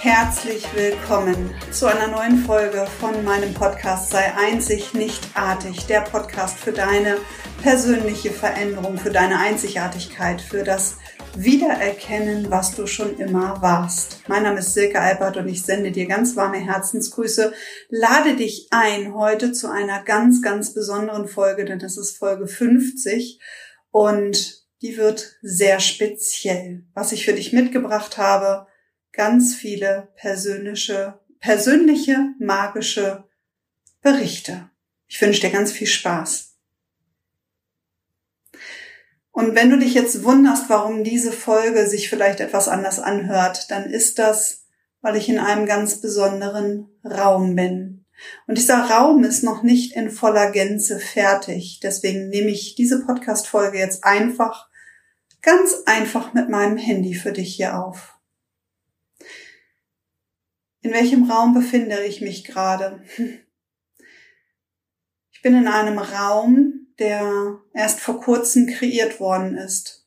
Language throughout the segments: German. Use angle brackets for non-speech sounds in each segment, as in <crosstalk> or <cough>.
Herzlich willkommen zu einer neuen Folge von meinem Podcast Sei einzig, nicht artig. Der Podcast für deine persönliche Veränderung, für deine Einzigartigkeit, für das Wiedererkennen, was du schon immer warst. Mein Name ist Silke Albert und ich sende dir ganz warme Herzensgrüße. Lade dich ein heute zu einer ganz, ganz besonderen Folge, denn das ist Folge 50 und die wird sehr speziell. Was ich für dich mitgebracht habe, ganz viele persönliche, persönliche, magische Berichte. Ich wünsche dir ganz viel Spaß. Und wenn du dich jetzt wunderst, warum diese Folge sich vielleicht etwas anders anhört, dann ist das, weil ich in einem ganz besonderen Raum bin. Und dieser Raum ist noch nicht in voller Gänze fertig. Deswegen nehme ich diese Podcast-Folge jetzt einfach, ganz einfach mit meinem Handy für dich hier auf. In welchem Raum befinde ich mich gerade? Ich bin in einem Raum, der erst vor kurzem kreiert worden ist,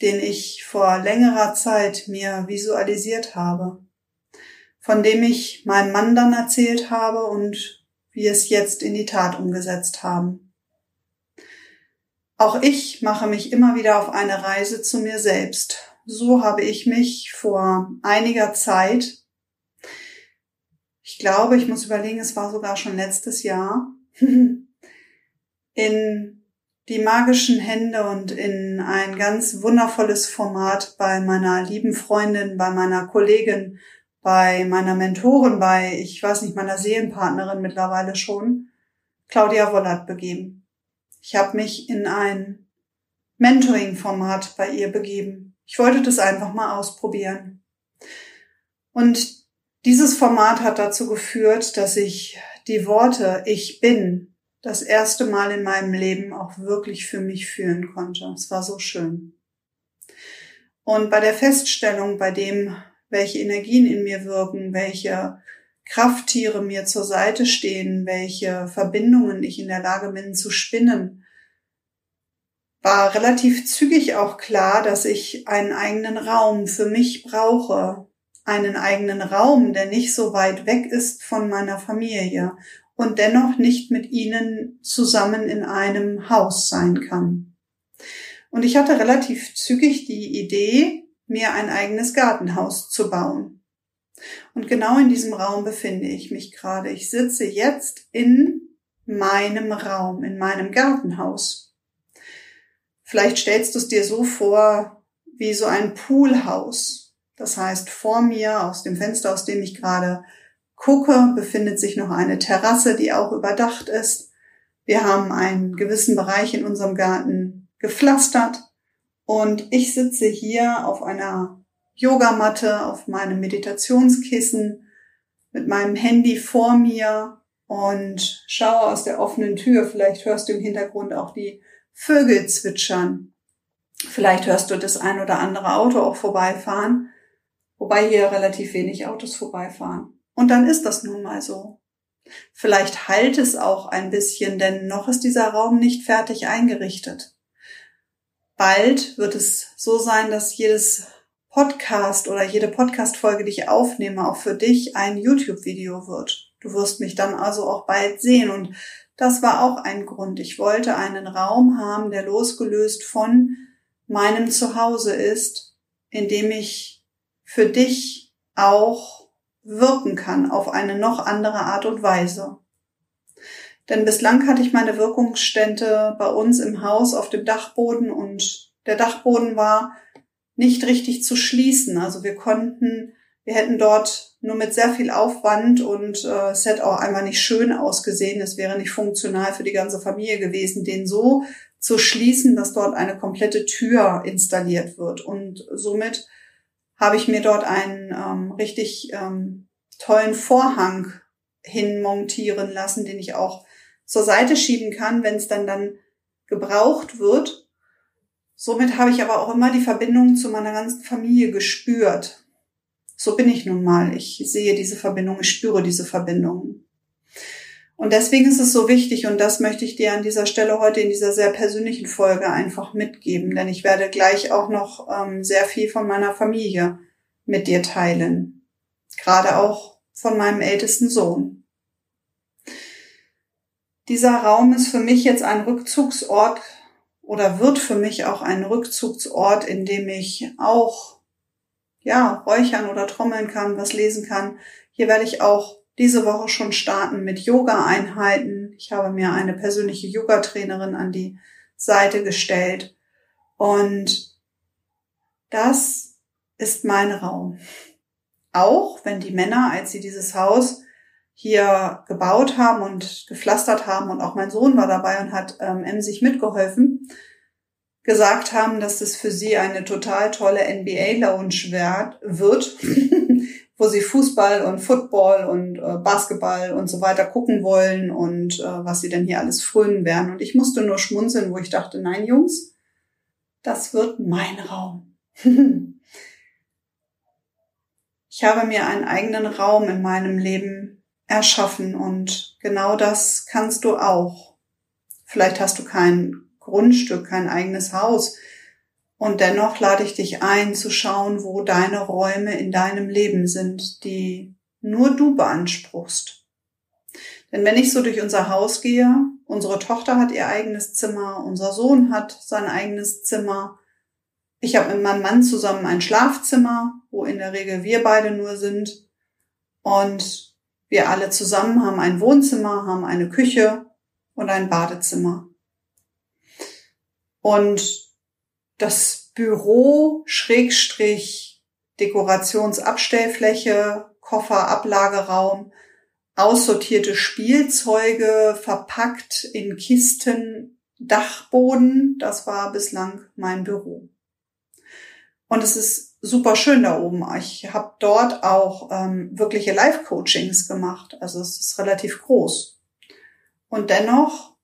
den ich vor längerer Zeit mir visualisiert habe, von dem ich meinem Mann dann erzählt habe und wir es jetzt in die Tat umgesetzt haben. Auch ich mache mich immer wieder auf eine Reise zu mir selbst. So habe ich mich vor einiger Zeit, ich glaube, ich muss überlegen, es war sogar schon letztes Jahr, <laughs> in die magischen Hände und in ein ganz wundervolles Format bei meiner lieben Freundin, bei meiner Kollegin, bei meiner Mentorin, bei, ich weiß nicht, meiner Seelenpartnerin mittlerweile schon, Claudia Wollert begeben. Ich habe mich in ein Mentoring-Format bei ihr begeben. Ich wollte das einfach mal ausprobieren. Und dieses Format hat dazu geführt, dass ich die Worte Ich bin das erste Mal in meinem Leben auch wirklich für mich fühlen konnte. Es war so schön. Und bei der Feststellung, bei dem, welche Energien in mir wirken, welche Krafttiere mir zur Seite stehen, welche Verbindungen ich in der Lage bin zu spinnen, war relativ zügig auch klar, dass ich einen eigenen Raum für mich brauche, einen eigenen Raum, der nicht so weit weg ist von meiner Familie und dennoch nicht mit ihnen zusammen in einem Haus sein kann. Und ich hatte relativ zügig die Idee, mir ein eigenes Gartenhaus zu bauen. Und genau in diesem Raum befinde ich mich gerade. Ich sitze jetzt in meinem Raum, in meinem Gartenhaus. Vielleicht stellst du es dir so vor wie so ein Poolhaus. Das heißt, vor mir, aus dem Fenster, aus dem ich gerade gucke, befindet sich noch eine Terrasse, die auch überdacht ist. Wir haben einen gewissen Bereich in unserem Garten gepflastert und ich sitze hier auf einer Yogamatte, auf meinem Meditationskissen mit meinem Handy vor mir und schaue aus der offenen Tür. Vielleicht hörst du im Hintergrund auch die Vögel zwitschern. Vielleicht hörst du das ein oder andere Auto auch vorbeifahren, wobei hier relativ wenig Autos vorbeifahren. Und dann ist das nun mal so. Vielleicht halt es auch ein bisschen, denn noch ist dieser Raum nicht fertig eingerichtet. Bald wird es so sein, dass jedes Podcast oder jede Podcast-Folge, die ich aufnehme, auch für dich ein YouTube-Video wird. Du wirst mich dann also auch bald sehen und das war auch ein Grund. Ich wollte einen Raum haben, der losgelöst von meinem Zuhause ist, in dem ich für dich auch wirken kann auf eine noch andere Art und Weise. Denn bislang hatte ich meine Wirkungsstände bei uns im Haus auf dem Dachboden und der Dachboden war nicht richtig zu schließen. Also wir konnten, wir hätten dort nur mit sehr viel Aufwand und äh, es hätte auch einfach nicht schön ausgesehen. Es wäre nicht funktional für die ganze Familie gewesen, den so zu schließen, dass dort eine komplette Tür installiert wird. Und somit habe ich mir dort einen ähm, richtig ähm, tollen Vorhang hinmontieren lassen, den ich auch zur Seite schieben kann, wenn es dann dann gebraucht wird. Somit habe ich aber auch immer die Verbindung zu meiner ganzen Familie gespürt. So bin ich nun mal. Ich sehe diese Verbindung, ich spüre diese Verbindung. Und deswegen ist es so wichtig, und das möchte ich dir an dieser Stelle heute in dieser sehr persönlichen Folge einfach mitgeben, denn ich werde gleich auch noch ähm, sehr viel von meiner Familie mit dir teilen. Gerade auch von meinem ältesten Sohn. Dieser Raum ist für mich jetzt ein Rückzugsort oder wird für mich auch ein Rückzugsort, in dem ich auch, ja, räuchern oder trommeln kann, was lesen kann. Hier werde ich auch diese Woche schon starten mit Yoga-Einheiten. Ich habe mir eine persönliche Yoga-Trainerin an die Seite gestellt. Und das ist mein Raum. Auch wenn die Männer, als sie dieses Haus hier gebaut haben und gepflastert haben und auch mein Sohn war dabei und hat ähm, emsig mitgeholfen, gesagt haben, dass es für sie eine total tolle NBA-Lounge wird, <laughs> wo sie Fußball und Football und äh, Basketball und so weiter gucken wollen und äh, was sie denn hier alles frönen werden. Und ich musste nur schmunzeln, wo ich dachte, nein, Jungs, das wird mein Raum. <laughs> ich habe mir einen eigenen Raum in meinem Leben erschaffen und genau das kannst du auch. Vielleicht hast du kein Grundstück, kein eigenes Haus, und dennoch lade ich dich ein, zu schauen, wo deine Räume in deinem Leben sind, die nur du beanspruchst. Denn wenn ich so durch unser Haus gehe, unsere Tochter hat ihr eigenes Zimmer, unser Sohn hat sein eigenes Zimmer, ich habe mit meinem Mann zusammen ein Schlafzimmer, wo in der Regel wir beide nur sind, und wir alle zusammen haben ein Wohnzimmer, haben eine Küche und ein Badezimmer. Und das Büro Schrägstrich Dekorationsabstellfläche, Kofferablageraum, aussortierte Spielzeuge verpackt in Kisten, Dachboden. Das war bislang mein Büro. Und es ist super schön da oben. Ich habe dort auch ähm, wirkliche Live-Coachings gemacht. Also es ist relativ groß. Und dennoch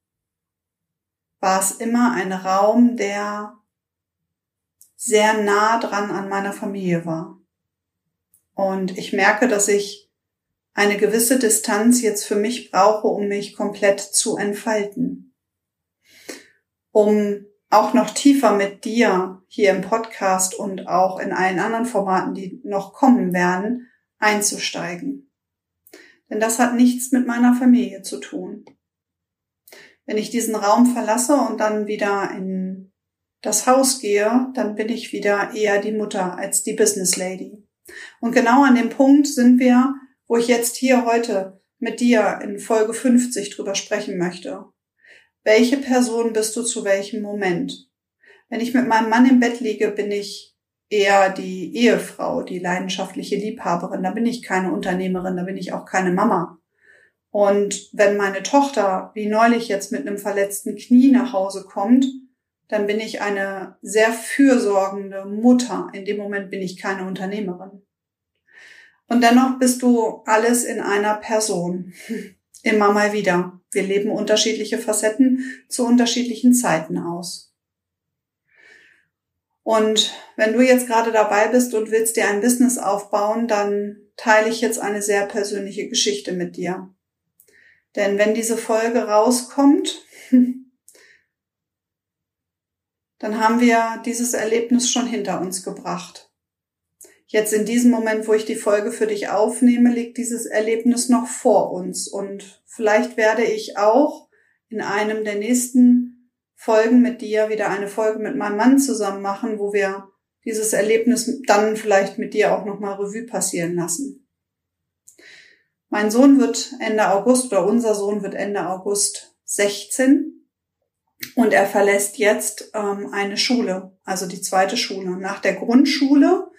war es immer ein Raum, der sehr nah dran an meiner Familie war. Und ich merke, dass ich eine gewisse Distanz jetzt für mich brauche, um mich komplett zu entfalten. Um auch noch tiefer mit dir hier im Podcast und auch in allen anderen Formaten, die noch kommen werden, einzusteigen. Denn das hat nichts mit meiner Familie zu tun. Wenn ich diesen Raum verlasse und dann wieder in das Haus gehe, dann bin ich wieder eher die Mutter als die Business Lady. Und genau an dem Punkt sind wir, wo ich jetzt hier heute mit dir in Folge 50 drüber sprechen möchte. Welche Person bist du zu welchem Moment? Wenn ich mit meinem Mann im Bett liege, bin ich eher die Ehefrau, die leidenschaftliche Liebhaberin. Da bin ich keine Unternehmerin, da bin ich auch keine Mama. Und wenn meine Tochter, wie neulich jetzt mit einem verletzten Knie nach Hause kommt, dann bin ich eine sehr fürsorgende Mutter. In dem Moment bin ich keine Unternehmerin. Und dennoch bist du alles in einer Person. <laughs> Immer mal wieder. Wir leben unterschiedliche Facetten zu unterschiedlichen Zeiten aus. Und wenn du jetzt gerade dabei bist und willst dir ein Business aufbauen, dann teile ich jetzt eine sehr persönliche Geschichte mit dir. Denn wenn diese Folge rauskommt, <laughs> dann haben wir dieses Erlebnis schon hinter uns gebracht. Jetzt in diesem Moment, wo ich die Folge für dich aufnehme, liegt dieses Erlebnis noch vor uns und vielleicht werde ich auch in einem der nächsten Folgen mit dir wieder eine Folge mit meinem Mann zusammen machen, wo wir dieses Erlebnis dann vielleicht mit dir auch nochmal Revue passieren lassen. Mein Sohn wird Ende August oder unser Sohn wird Ende August 16 und er verlässt jetzt ähm, eine Schule, also die zweite Schule. Nach der Grundschule,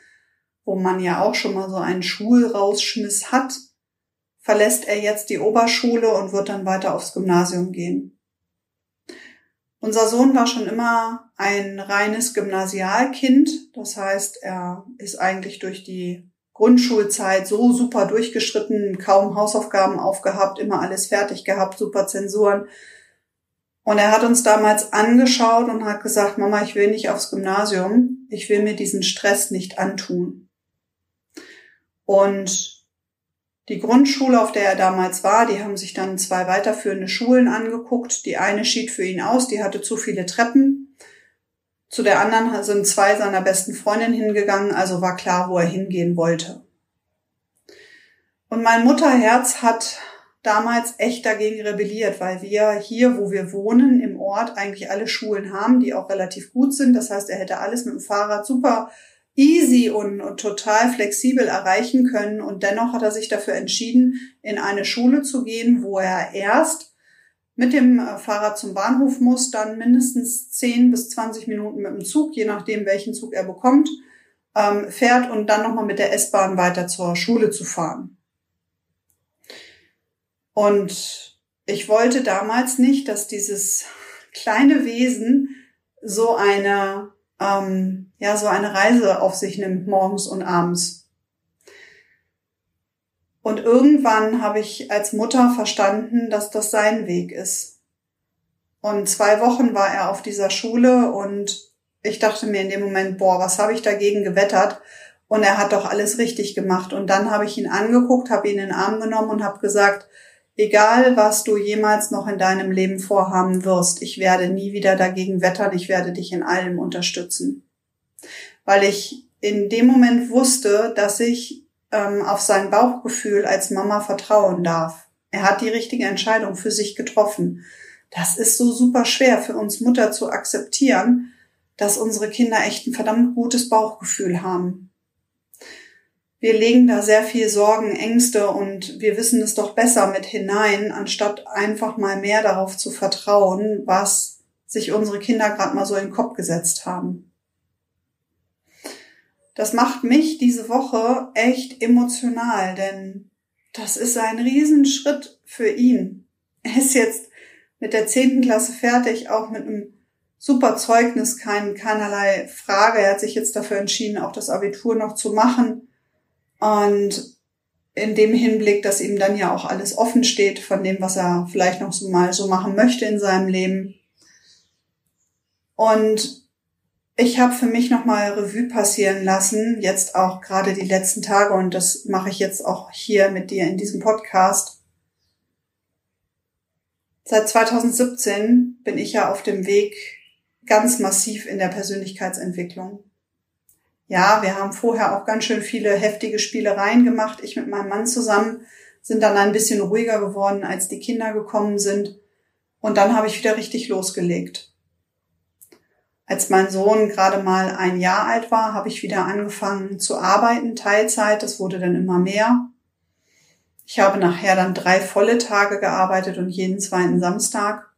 wo man ja auch schon mal so einen Schulrausschmiss hat, verlässt er jetzt die Oberschule und wird dann weiter aufs Gymnasium gehen. Unser Sohn war schon immer ein reines Gymnasialkind. Das heißt, er ist eigentlich durch die Grundschulzeit so super durchgeschritten, kaum Hausaufgaben aufgehabt, immer alles fertig gehabt, super Zensuren. Und er hat uns damals angeschaut und hat gesagt, Mama, ich will nicht aufs Gymnasium, ich will mir diesen Stress nicht antun. Und Die Grundschule, auf der er damals war, die haben sich dann zwei weiterführende Schulen angeguckt. Die eine schied für ihn aus, die hatte zu viele Treppen. Zu der anderen sind zwei seiner besten Freundinnen hingegangen, also war klar, wo er hingehen wollte. Und mein Mutterherz hat damals echt dagegen rebelliert, weil wir hier, wo wir wohnen, im Ort eigentlich alle Schulen haben, die auch relativ gut sind. Das heißt, er hätte alles mit dem Fahrrad super easy und, und, total flexibel erreichen können. Und dennoch hat er sich dafür entschieden, in eine Schule zu gehen, wo er erst mit dem äh, Fahrrad zum Bahnhof muss, dann mindestens 10 bis 20 Minuten mit dem Zug, je nachdem, welchen Zug er bekommt, ähm, fährt und dann nochmal mit der S-Bahn weiter zur Schule zu fahren. Und ich wollte damals nicht, dass dieses kleine Wesen so eine, ähm, ja, so eine Reise auf sich nimmt, morgens und abends. Und irgendwann habe ich als Mutter verstanden, dass das sein Weg ist. Und zwei Wochen war er auf dieser Schule und ich dachte mir in dem Moment, boah, was habe ich dagegen gewettert? Und er hat doch alles richtig gemacht. Und dann habe ich ihn angeguckt, habe ihn in den Arm genommen und habe gesagt, Egal, was du jemals noch in deinem Leben vorhaben wirst, ich werde nie wieder dagegen wettern, ich werde dich in allem unterstützen. Weil ich in dem Moment wusste, dass ich ähm, auf sein Bauchgefühl als Mama vertrauen darf. Er hat die richtige Entscheidung für sich getroffen. Das ist so super schwer für uns Mutter zu akzeptieren, dass unsere Kinder echt ein verdammt gutes Bauchgefühl haben wir legen da sehr viel Sorgen, Ängste und wir wissen es doch besser mit hinein, anstatt einfach mal mehr darauf zu vertrauen, was sich unsere Kinder gerade mal so in den Kopf gesetzt haben. Das macht mich diese Woche echt emotional, denn das ist ein Riesenschritt für ihn. Er ist jetzt mit der zehnten Klasse fertig, auch mit einem super Zeugnis, kein, keinerlei Frage. Er hat sich jetzt dafür entschieden, auch das Abitur noch zu machen. Und in dem Hinblick, dass ihm dann ja auch alles offen steht von dem, was er vielleicht noch so mal so machen möchte in seinem Leben. Und ich habe für mich nochmal Revue passieren lassen, jetzt auch gerade die letzten Tage, und das mache ich jetzt auch hier mit dir in diesem Podcast. Seit 2017 bin ich ja auf dem Weg ganz massiv in der Persönlichkeitsentwicklung. Ja, wir haben vorher auch ganz schön viele heftige Spielereien gemacht. Ich mit meinem Mann zusammen sind dann ein bisschen ruhiger geworden, als die Kinder gekommen sind. Und dann habe ich wieder richtig losgelegt. Als mein Sohn gerade mal ein Jahr alt war, habe ich wieder angefangen zu arbeiten, Teilzeit. Das wurde dann immer mehr. Ich habe nachher dann drei volle Tage gearbeitet und jeden zweiten Samstag.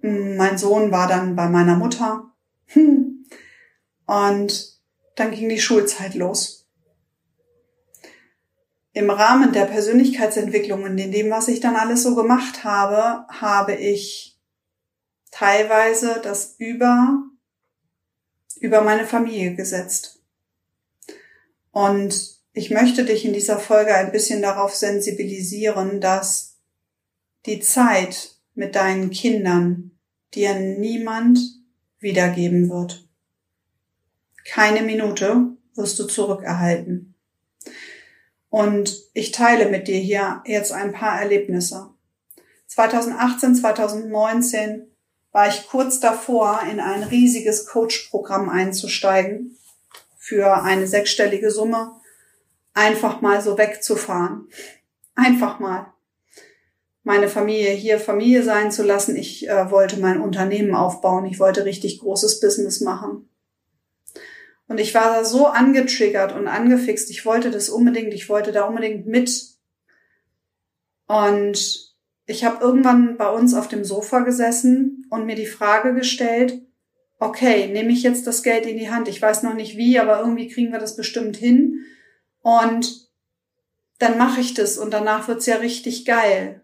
Mein Sohn war dann bei meiner Mutter. <laughs> Und dann ging die Schulzeit los. Im Rahmen der Persönlichkeitsentwicklung und in dem, was ich dann alles so gemacht habe, habe ich teilweise das über, über meine Familie gesetzt. Und ich möchte dich in dieser Folge ein bisschen darauf sensibilisieren, dass die Zeit mit deinen Kindern dir niemand wiedergeben wird. Keine Minute wirst du zurückerhalten. Und ich teile mit dir hier jetzt ein paar Erlebnisse. 2018, 2019 war ich kurz davor, in ein riesiges Coach-Programm einzusteigen für eine sechsstellige Summe, einfach mal so wegzufahren. Einfach mal. Meine Familie hier Familie sein zu lassen. Ich äh, wollte mein Unternehmen aufbauen. Ich wollte richtig großes Business machen. Und ich war da so angetriggert und angefixt. Ich wollte das unbedingt, ich wollte da unbedingt mit. Und ich habe irgendwann bei uns auf dem Sofa gesessen und mir die Frage gestellt, okay, nehme ich jetzt das Geld in die Hand? Ich weiß noch nicht wie, aber irgendwie kriegen wir das bestimmt hin. Und dann mache ich das und danach wird's ja richtig geil.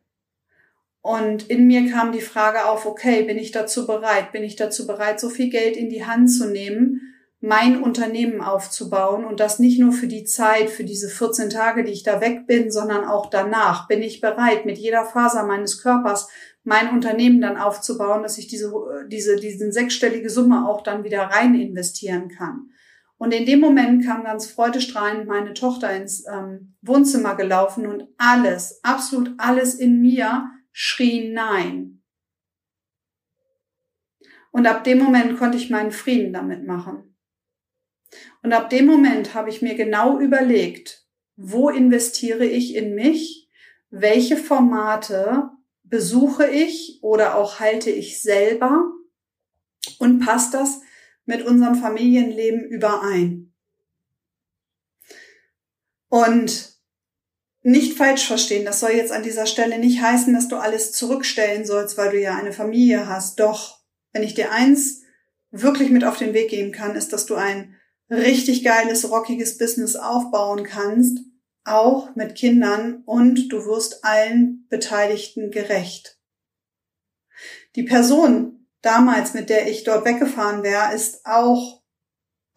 Und in mir kam die Frage auf, okay, bin ich dazu bereit? Bin ich dazu bereit, so viel Geld in die Hand zu nehmen, mein Unternehmen aufzubauen und das nicht nur für die Zeit, für diese 14 Tage, die ich da weg bin, sondern auch danach. Bin ich bereit, mit jeder Faser meines Körpers mein Unternehmen dann aufzubauen, dass ich diese, diese, diesen sechsstellige Summe auch dann wieder rein investieren kann. Und in dem Moment kam ganz freudestrahlend meine Tochter ins ähm, Wohnzimmer gelaufen und alles, absolut alles in mir schrie Nein. Und ab dem Moment konnte ich meinen Frieden damit machen. Und ab dem Moment habe ich mir genau überlegt, wo investiere ich in mich, welche Formate besuche ich oder auch halte ich selber und passt das mit unserem Familienleben überein. Und nicht falsch verstehen, das soll jetzt an dieser Stelle nicht heißen, dass du alles zurückstellen sollst, weil du ja eine Familie hast. Doch, wenn ich dir eins wirklich mit auf den Weg geben kann, ist, dass du ein richtig geiles, rockiges Business aufbauen kannst, auch mit Kindern und du wirst allen Beteiligten gerecht. Die Person, damals, mit der ich dort weggefahren wäre, ist auch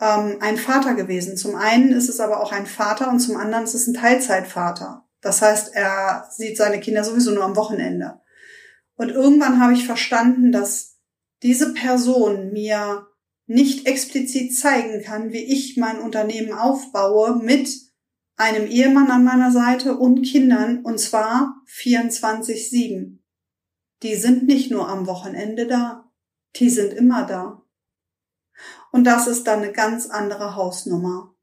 ähm, ein Vater gewesen. Zum einen ist es aber auch ein Vater und zum anderen ist es ein Teilzeitvater. Das heißt, er sieht seine Kinder sowieso nur am Wochenende. Und irgendwann habe ich verstanden, dass diese Person mir nicht explizit zeigen kann, wie ich mein Unternehmen aufbaue mit einem Ehemann an meiner Seite und Kindern und zwar 24-7. Die sind nicht nur am Wochenende da die sind immer da. Und das ist dann eine ganz andere Hausnummer.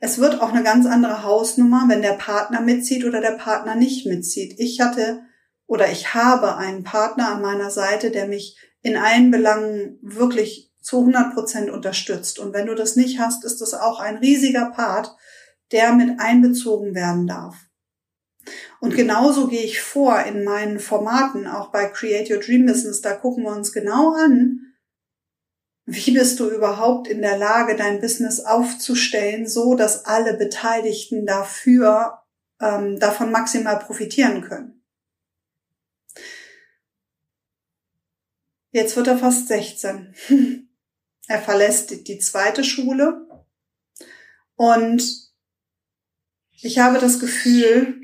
Es wird auch eine ganz andere Hausnummer, wenn der Partner mitzieht oder der Partner nicht mitzieht. Ich hatte oder ich habe einen Partner an meiner Seite, der mich in allen Belangen wirklich zu 100 Prozent unterstützt. Und wenn du das nicht hast, ist das auch ein riesiger Part, der mit einbezogen werden darf. Und genauso gehe ich vor in meinen Formaten, auch bei Create Your Dream Business. Da gucken wir uns genau an, wie bist du überhaupt in der Lage, dein Business aufzustellen, so dass alle Beteiligten dafür ähm, davon maximal profitieren können. Jetzt wird er fast 16. <laughs> er verlässt die zweite Schule und ich habe das Gefühl,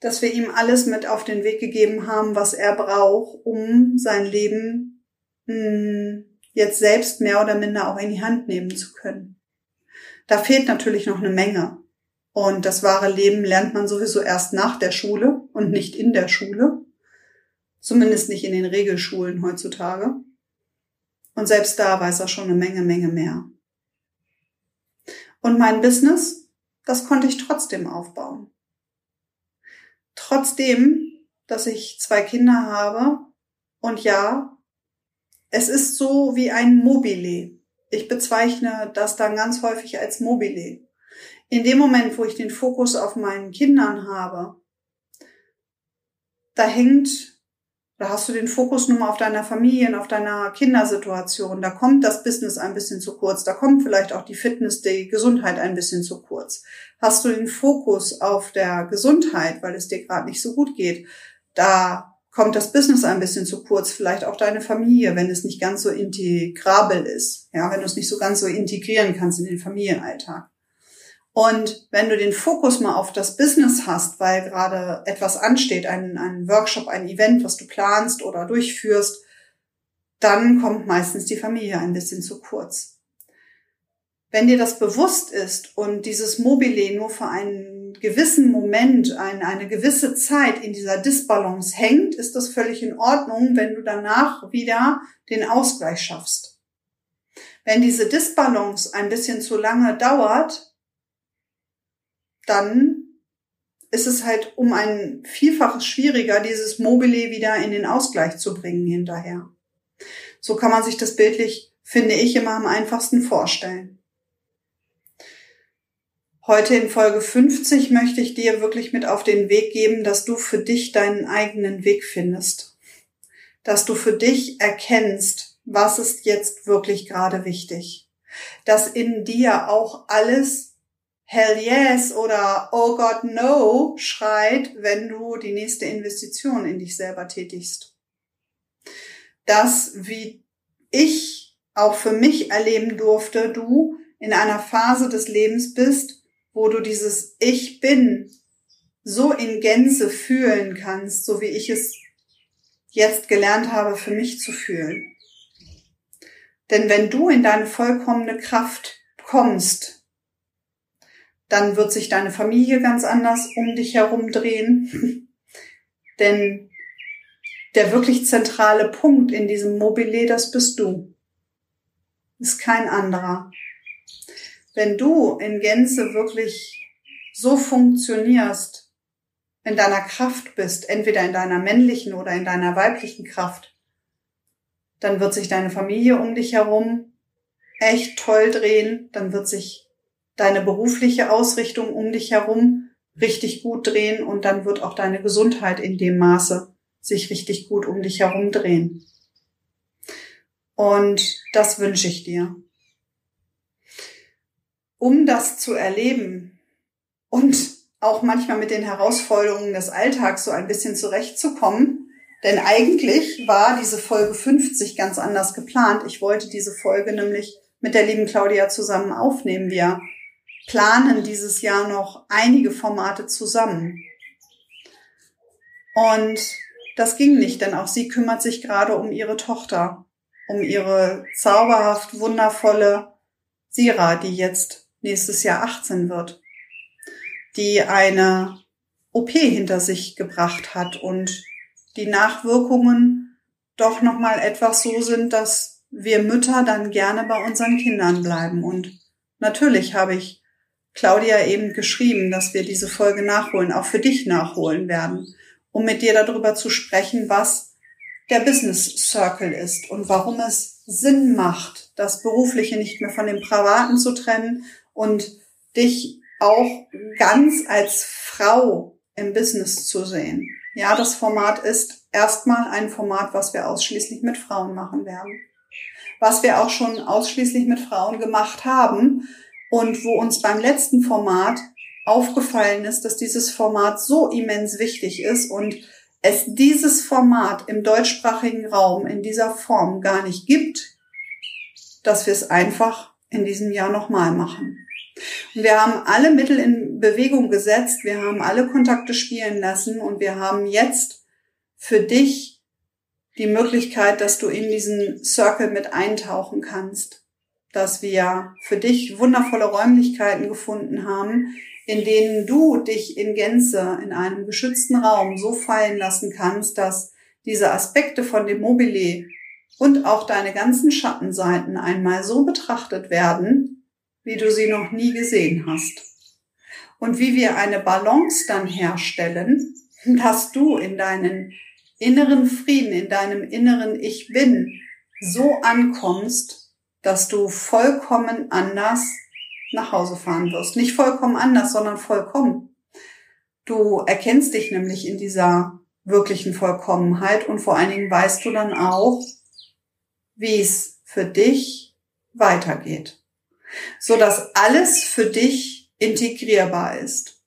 dass wir ihm alles mit auf den Weg gegeben haben, was er braucht, um sein Leben mh, hm, jetzt selbst mehr oder minder auch in die Hand nehmen zu können. Da fehlt natürlich noch eine Menge. Und das wahre Leben lernt man sowieso erst nach der Schule und nicht in der Schule. Zumindest nicht in den Regelschulen heutzutage. Und selbst da weiß er schon eine Menge, Menge mehr. Und mein Business, das konnte ich trotzdem aufbauen. Trotzdem, dass ich zwei Kinder habe und ja, es ist so wie ein Mobile. Ich bezeichne das dann ganz häufig als Mobile. In dem Moment, wo ich den Fokus auf meinen Kindern habe, da hängt da hast du den Fokus nur mal auf deiner Familie auf deiner Kindersituation. Da kommt das Business ein bisschen zu kurz. Da kommt vielleicht auch die Fitness, die Gesundheit ein bisschen zu kurz. Hast du den Fokus auf der Gesundheit, weil es dir gerade nicht so gut geht, da kommt das Business ein bisschen zu kurz. Vielleicht auch deine Familie, wenn es nicht ganz so integrabel ist. Ja, wenn du es nicht so ganz so integrieren kannst in den Familienalltag. Und wenn du den Fokus mal auf das Business hast, weil gerade etwas ansteht, ein, ein Workshop, ein Event, was du planst oder durchführst, dann kommt meistens die Familie ein bisschen zu kurz. Wenn dir das bewusst ist und dieses Mobile nur für einen gewissen Moment, eine, eine gewisse Zeit in dieser Disbalance hängt, ist das völlig in Ordnung, wenn du danach wieder den Ausgleich schaffst. Wenn diese Disbalance ein bisschen zu lange dauert, dann ist es halt um ein Vielfaches schwieriger, dieses Mobile wieder in den Ausgleich zu bringen hinterher. So kann man sich das bildlich, finde ich, immer am einfachsten vorstellen. Heute in Folge 50 möchte ich dir wirklich mit auf den Weg geben, dass du für dich deinen eigenen Weg findest. Dass du für dich erkennst, was ist jetzt wirklich gerade wichtig. Dass in dir auch alles Hell yes oder Oh God no schreit, wenn du die nächste Investition in dich selber tätigst. Das, wie ich auch für mich erleben durfte, du in einer Phase des Lebens bist, wo du dieses Ich bin so in Gänze fühlen kannst, so wie ich es jetzt gelernt habe, für mich zu fühlen. Denn wenn du in deine vollkommene Kraft kommst, dann wird sich deine Familie ganz anders um dich herum drehen. Denn der wirklich zentrale Punkt in diesem Mobile, das bist du. Ist kein anderer. Wenn du in Gänze wirklich so funktionierst, in deiner Kraft bist, entweder in deiner männlichen oder in deiner weiblichen Kraft, dann wird sich deine Familie um dich herum echt toll drehen, dann wird sich deine berufliche Ausrichtung um dich herum richtig gut drehen und dann wird auch deine Gesundheit in dem Maße sich richtig gut um dich herum drehen. Und das wünsche ich dir. Um das zu erleben und auch manchmal mit den Herausforderungen des Alltags so ein bisschen zurechtzukommen, denn eigentlich war diese Folge 50 ganz anders geplant. Ich wollte diese Folge nämlich mit der lieben Claudia zusammen aufnehmen. Wir planen dieses Jahr noch einige Formate zusammen. Und das ging nicht, denn auch sie kümmert sich gerade um ihre Tochter, um ihre zauberhaft wundervolle Sira, die jetzt nächstes Jahr 18 wird, die eine OP hinter sich gebracht hat und die Nachwirkungen doch noch mal etwas so sind, dass wir Mütter dann gerne bei unseren Kindern bleiben und natürlich habe ich Claudia eben geschrieben, dass wir diese Folge nachholen, auch für dich nachholen werden, um mit dir darüber zu sprechen, was der Business Circle ist und warum es Sinn macht, das Berufliche nicht mehr von dem Privaten zu trennen und dich auch ganz als Frau im Business zu sehen. Ja, das Format ist erstmal ein Format, was wir ausschließlich mit Frauen machen werden. Was wir auch schon ausschließlich mit Frauen gemacht haben, und wo uns beim letzten Format aufgefallen ist, dass dieses Format so immens wichtig ist und es dieses Format im deutschsprachigen Raum in dieser Form gar nicht gibt, dass wir es einfach in diesem Jahr nochmal machen. Wir haben alle Mittel in Bewegung gesetzt, wir haben alle Kontakte spielen lassen und wir haben jetzt für dich die Möglichkeit, dass du in diesen Circle mit eintauchen kannst dass wir für dich wundervolle Räumlichkeiten gefunden haben, in denen du dich in Gänze in einem geschützten Raum so fallen lassen kannst, dass diese Aspekte von dem Mobile und auch deine ganzen Schattenseiten einmal so betrachtet werden, wie du sie noch nie gesehen hast. Und wie wir eine Balance dann herstellen, dass du in deinen inneren Frieden, in deinem inneren Ich bin so ankommst, dass du vollkommen anders nach Hause fahren wirst. Nicht vollkommen anders, sondern vollkommen. Du erkennst dich nämlich in dieser wirklichen Vollkommenheit und vor allen Dingen weißt du dann auch, wie es für dich weitergeht, so dass alles für dich integrierbar ist.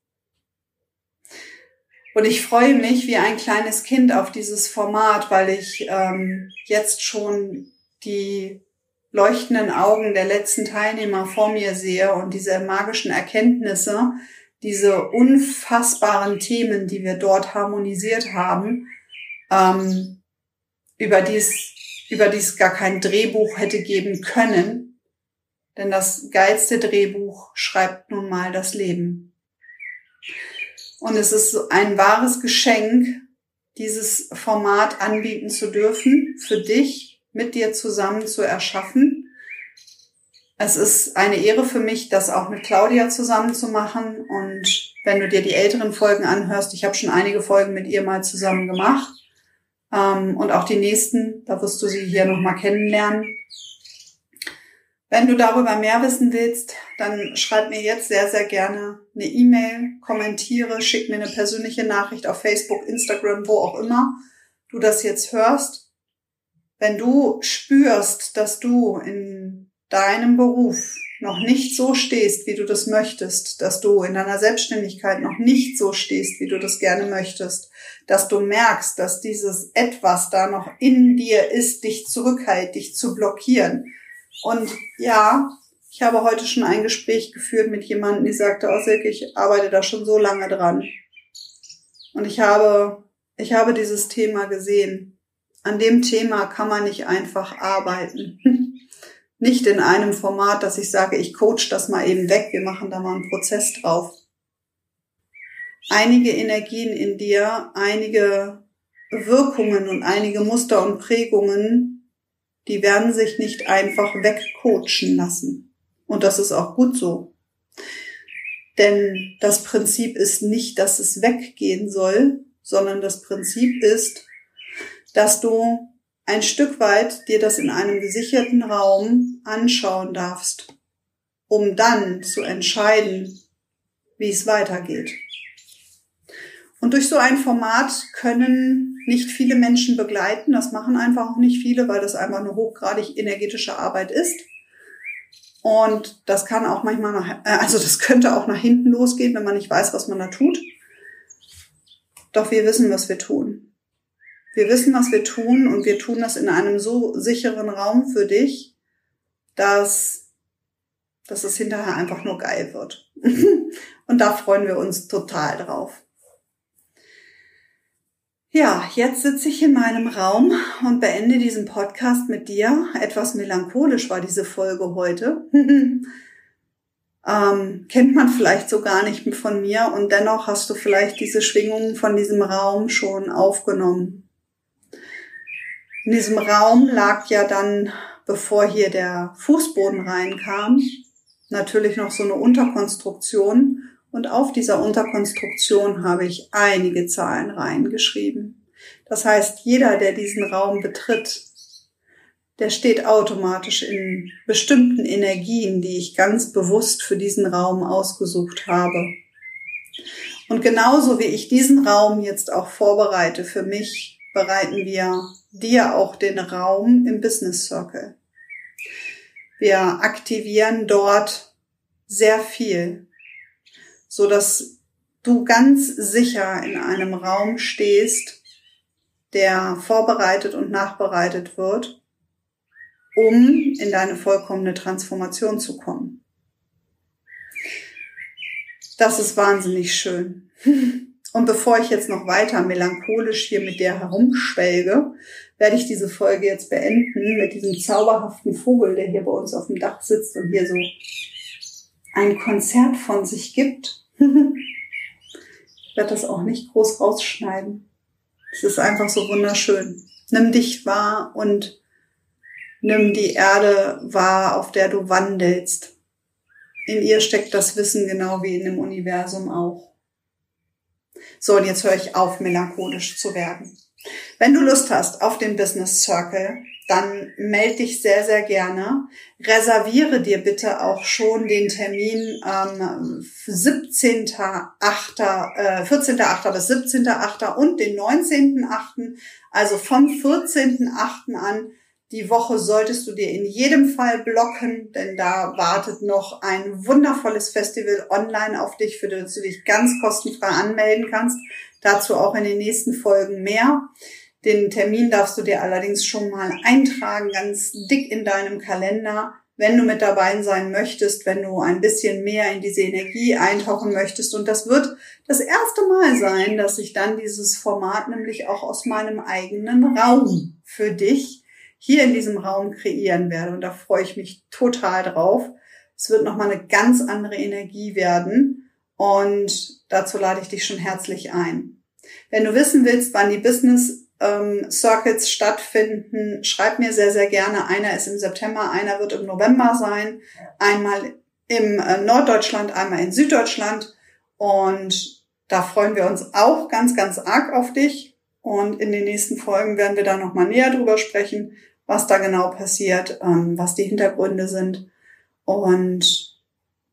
Und ich freue mich wie ein kleines Kind auf dieses Format, weil ich ähm, jetzt schon die leuchtenden Augen der letzten Teilnehmer vor mir sehe und diese magischen Erkenntnisse, diese unfassbaren Themen, die wir dort harmonisiert haben, ähm, über dies über dies gar kein Drehbuch hätte geben können, denn das geilste Drehbuch schreibt nun mal das Leben. Und es ist ein wahres Geschenk, dieses Format anbieten zu dürfen, für dich mit dir zusammen zu erschaffen. Es ist eine Ehre für mich, das auch mit Claudia zusammen zu machen. Und wenn du dir die älteren Folgen anhörst, ich habe schon einige Folgen mit ihr mal zusammen gemacht. Ähm, und auch die nächsten, da wirst du sie hier nochmal kennenlernen. Wenn du darüber mehr wissen willst, dann schreib mir jetzt sehr, sehr gerne eine E-Mail, kommentiere, schick mir eine persönliche Nachricht auf Facebook, Instagram, wo auch immer du das jetzt hörst wenn du spürst, dass du in deinem Beruf noch nicht so stehst, wie du das möchtest, dass du in deiner Selbstständigkeit noch nicht so stehst, wie du das gerne möchtest, dass du merkst, dass dieses etwas da noch in dir ist, dich zurückhält, dich zu blockieren. Und ja, ich habe heute schon ein Gespräch geführt mit jemandem, die sagte, oh Silke, ich arbeite da schon so lange dran. Und ich habe, ich habe dieses Thema gesehen an dem Thema kann man nicht einfach arbeiten, <laughs> Nicht in einem Format, dass ich sage, ich coach das mal eben weg, wir machen da mal einen Prozess drauf. Einige Energien in dir, einige Wirkungen und einige Muster und Prägungen, die werden sich nicht einfach wegcoachen lassen. Und das ist auch gut so. Denn das Prinzip ist nicht, dass es weggehen soll, sondern das Prinzip ist, dass du ein Stück weit dir das in einem gesicherten Raum anschauen darfst, um dann zu entscheiden, wie es weitergeht. Und durch so ein Format können nicht viele Menschen begleiten. Das machen einfach auch nicht viele, weil das einfach eine hochgradig energetische Arbeit ist. Und das kann auch manchmal nach, äh, also das könnte auch nach hinten losgehen, wenn man nicht weiß, was man da tut. Doch wir wissen, was wir tun. Wir wissen, was wir tun und wir tun das in einem so sicheren Raum für dich, dass, dass es hinterher einfach nur geil wird. <laughs> und da freuen wir uns total drauf. Ja, jetzt sitze ich in meinem Raum und beende diesen Podcast mit dir. Etwas melancholisch war diese Folge heute. <laughs> ähm, kennt man vielleicht so gar nicht von mir und dennoch hast du vielleicht diese Schwingungen von diesem Raum schon aufgenommen. In diesem Raum lag ja dann, bevor hier der Fußboden reinkam, natürlich noch so eine Unterkonstruktion und auf dieser Unterkonstruktion habe ich einige Zahlen reingeschrieben. Das heißt, jeder, der diesen Raum betritt, der steht automatisch in bestimmten Energien, die ich ganz bewusst für diesen Raum ausgesucht habe. Und genauso wie ich diesen Raum jetzt auch vorbereite für mich, bereiten wir dir auch den Raum im Business Circle. Wir aktivieren dort sehr viel so dass du ganz sicher in einem Raum stehst, der vorbereitet und nachbereitet wird, um in deine vollkommene Transformation zu kommen. Das ist wahnsinnig schön. <laughs> Und bevor ich jetzt noch weiter melancholisch hier mit dir herumschwelge, werde ich diese Folge jetzt beenden mit diesem zauberhaften Vogel, der hier bei uns auf dem Dach sitzt und hier so ein Konzert von sich gibt ich werde das auch nicht groß rausschneiden. Es ist einfach so wunderschön. Nimm dich wahr und nimm die Erde wahr, auf der du wandelst. In ihr steckt das Wissen genau wie in dem Universum auch. So, und jetzt höre ich auf, melancholisch zu werden. Wenn du Lust hast auf den Business Circle, dann melde dich sehr, sehr gerne. Reserviere dir bitte auch schon den Termin ähm, 17.8., äh, 14.8. bis 17.8. und den 19.8., also vom 14.8. an. Die Woche solltest du dir in jedem Fall blocken, denn da wartet noch ein wundervolles Festival online auf dich, für das du dich ganz kostenfrei anmelden kannst. Dazu auch in den nächsten Folgen mehr. Den Termin darfst du dir allerdings schon mal eintragen, ganz dick in deinem Kalender, wenn du mit dabei sein möchtest, wenn du ein bisschen mehr in diese Energie eintauchen möchtest. Und das wird das erste Mal sein, dass ich dann dieses Format nämlich auch aus meinem eigenen Raum für dich hier in diesem Raum kreieren werde. Und da freue ich mich total drauf. Es wird nochmal eine ganz andere Energie werden. Und dazu lade ich dich schon herzlich ein. Wenn du wissen willst, wann die Business ähm, Circuits stattfinden, schreib mir sehr, sehr gerne. Einer ist im September, einer wird im November sein. Einmal im äh, Norddeutschland, einmal in Süddeutschland. Und da freuen wir uns auch ganz, ganz arg auf dich. Und in den nächsten Folgen werden wir da nochmal näher drüber sprechen, was da genau passiert, ähm, was die Hintergründe sind. Und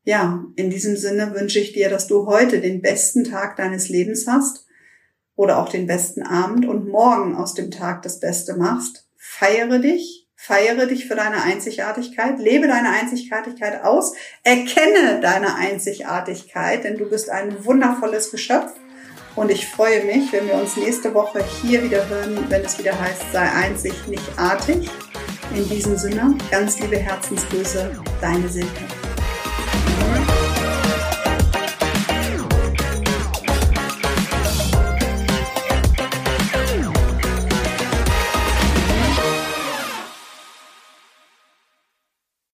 ja, in diesem Sinne wünsche ich dir, dass du heute den besten Tag deines Lebens hast oder auch den besten Abend und morgen aus dem Tag das Beste machst. Feiere dich, feiere dich für deine Einzigartigkeit, lebe deine Einzigartigkeit aus, erkenne deine Einzigartigkeit, denn du bist ein wundervolles Geschöpf. Und ich freue mich, wenn wir uns nächste Woche hier wieder hören, wenn es wieder heißt, sei einzig, nicht artig. In diesem Sinne, ganz liebe Herzensgrüße, deine Silke.